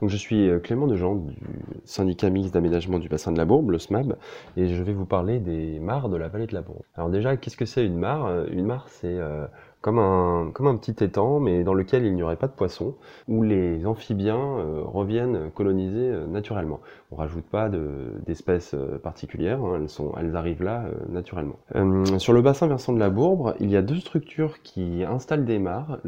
Donc, je suis euh, Clément Dejean du syndicat mixte d'aménagement du bassin de la Bourbe, le SMAB, et je vais vous parler des mares de la vallée de la Bourbe. Alors déjà, qu'est-ce que c'est une mare? Une mare, c'est euh, comme un, comme un petit étang, mais dans lequel il n'y aurait pas de poissons, où les amphibiens euh, reviennent coloniser naturellement. On rajoute pas de- d'espèces particulières, hein, elles, sont, elles arrivent là naturellement. Sur le bassin versant de la Bourbe, il y a deux structures qui installent des mares,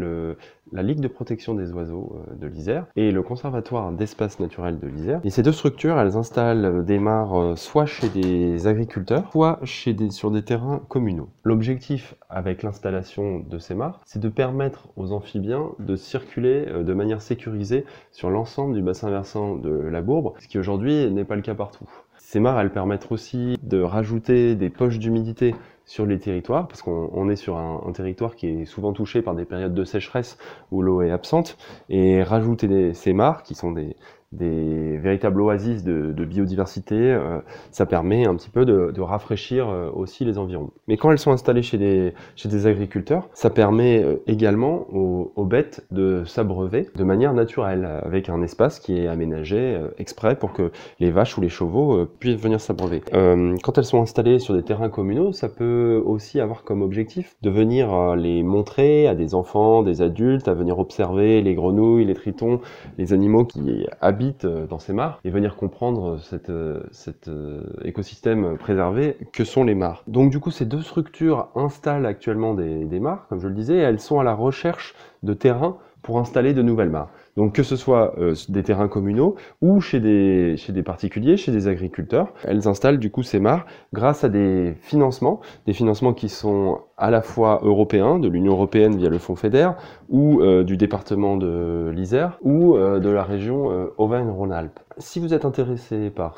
la Ligue de protection des oiseaux euh, de l'Isère et le Conservatoire d'espaces naturels de l'Isère. Et ces deux structures, elles installent euh, des mares euh, soit chez des agriculteurs, soit sur des terrains communaux. L'objectif avec l'installation de ces mares, c'est de permettre aux amphibiens de circuler de manière sécurisée sur l'ensemble du bassin versant de la Bourbe, ce qui aujourd'hui n'est pas le cas partout. Ces mares, permettent aussi de rajouter des poches d'humidité sur les territoires, parce qu'on on est sur un, un territoire qui est souvent touché par des périodes de sécheresse où l'eau est absente, et rajouter des- ces mares, qui sont des, des véritables oasis de, biodiversité, euh, ça permet un petit peu de, rafraîchir euh, aussi les environs. Mais quand elles sont installées chez des, agriculteurs, ça permet euh, également aux, bêtes de s'abreuver de manière naturelle, avec un espace qui est aménagé exprès pour que les vaches ou les chevaux puissent venir s'abreuver. Quand elles sont installées sur des terrains communaux, ça peut aussi avoir comme objectif de venir les montrer à des enfants, des adultes, à venir observer les grenouilles, les tritons, les animaux qui habitent euh, dans ces mares et venir comprendre cet euh, cet, euh, écosystème préservé que sont les mares. Donc du coup, ces deux structures installent actuellement des, des mares, comme je le disais, elles sont à la recherche de terrains pour installer de nouvelles mares. Donc que ce soit des terrains communaux ou chez des, chez des particuliers, chez des agriculteurs, elles installent du coup ces mares grâce à des financements, des financements qui sont à la fois européens, de l'Union européenne via le Fonds FEDER, ou euh, du département de l'Isère, ou euh, de la région euh, Auvergne-Rhône-Alpes. Si vous êtes intéressé par,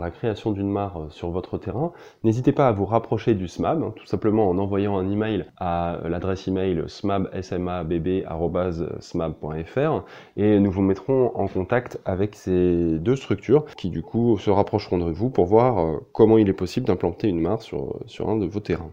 la création d'une mare sur votre terrain, n'hésitez pas à vous rapprocher du SMAB, hein, tout simplement en envoyant un email à l'adresse email smab.smab.smab.fr et nous vous mettrons en contact avec ces deux structures qui du coup se rapprocheront de vous pour voir comment il est possible d'implanter une mare sur, sur un de vos terrains.